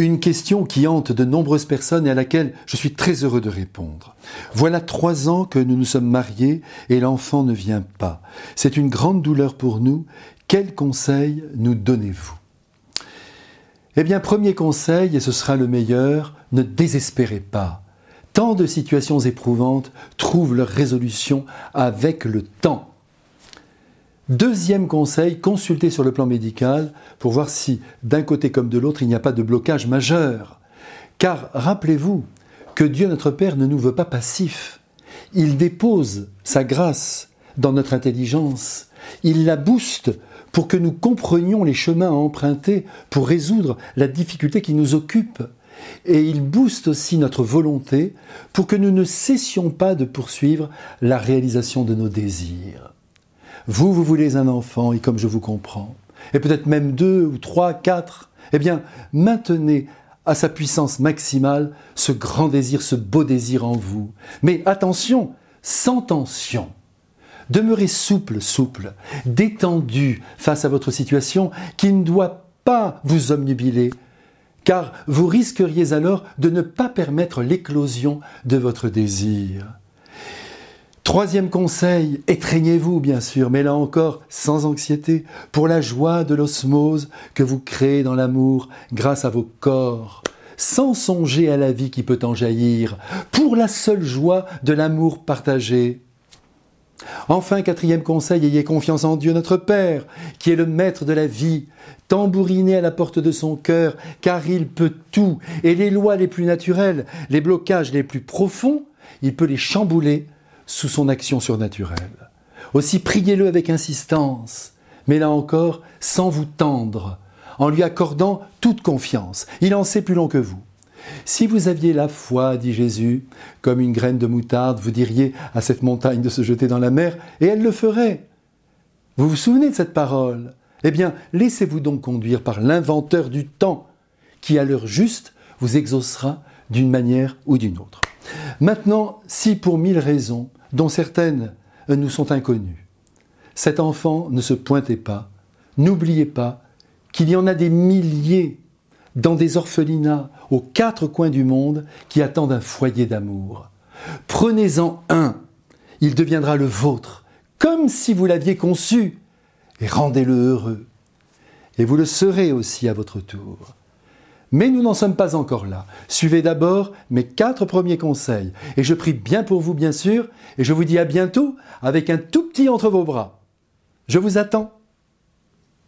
Une question qui hante de nombreuses personnes et à laquelle je suis très heureux de répondre. Voilà trois ans que nous nous sommes mariés et l'enfant ne vient pas. C'est une grande douleur pour nous. Quel conseil nous donnez-vous? Eh bien, premier conseil, et ce sera le meilleur, ne désespérez pas. Tant de situations éprouvantes trouvent leur résolution avec le temps. Deuxième conseil, consultez sur le plan médical pour voir si d'un côté comme de l'autre il n'y a pas de blocage majeur. Car rappelez-vous que Dieu notre Père ne nous veut pas passifs. Il dépose sa grâce dans notre intelligence. Il la booste pour que nous comprenions les chemins à emprunter pour résoudre la difficulté qui nous occupe. Et il booste aussi notre volonté pour que nous ne cessions pas de poursuivre la réalisation de nos désirs. Vous, vous voulez un enfant, et comme je vous comprends, et peut-être même deux ou trois, quatre, eh bien, maintenez à sa puissance maximale ce grand désir, ce beau désir en vous. Mais attention, sans tension. Demeurez souple, souple, détendu face à votre situation qui ne doit pas vous omnubiler, car vous risqueriez alors de ne pas permettre l'éclosion de votre désir. Troisième conseil, étreignez-vous bien sûr, mais là encore sans anxiété, pour la joie de l'osmose que vous créez dans l'amour grâce à vos corps, sans songer à la vie qui peut en jaillir, pour la seule joie de l'amour partagé. Enfin, quatrième conseil, ayez confiance en Dieu notre Père, qui est le maître de la vie. Tambourinez à la porte de son cœur, car il peut tout, et les lois les plus naturelles, les blocages les plus profonds, il peut les chambouler sous son action surnaturelle. Aussi priez-le avec insistance, mais là encore sans vous tendre, en lui accordant toute confiance. Il en sait plus long que vous. Si vous aviez la foi, dit Jésus, comme une graine de moutarde, vous diriez à cette montagne de se jeter dans la mer, et elle le ferait. Vous vous souvenez de cette parole? Eh bien, laissez-vous donc conduire par l'inventeur du temps, qui à l'heure juste vous exaucera d'une manière ou d'une autre. Maintenant, si pour mille raisons, dont certaines nous sont inconnues. Cet enfant ne se pointait pas. N'oubliez pas qu'il y en a des milliers dans des orphelinats aux quatre coins du monde qui attendent un foyer d'amour. Prenez-en un, il deviendra le vôtre, comme si vous l'aviez conçu, et rendez-le heureux. Et vous le serez aussi à votre tour. Mais nous n'en sommes pas encore là. Suivez d'abord mes quatre premiers conseils. Et je prie bien pour vous, bien sûr, et je vous dis à bientôt avec un tout petit entre vos bras. Je vous attends.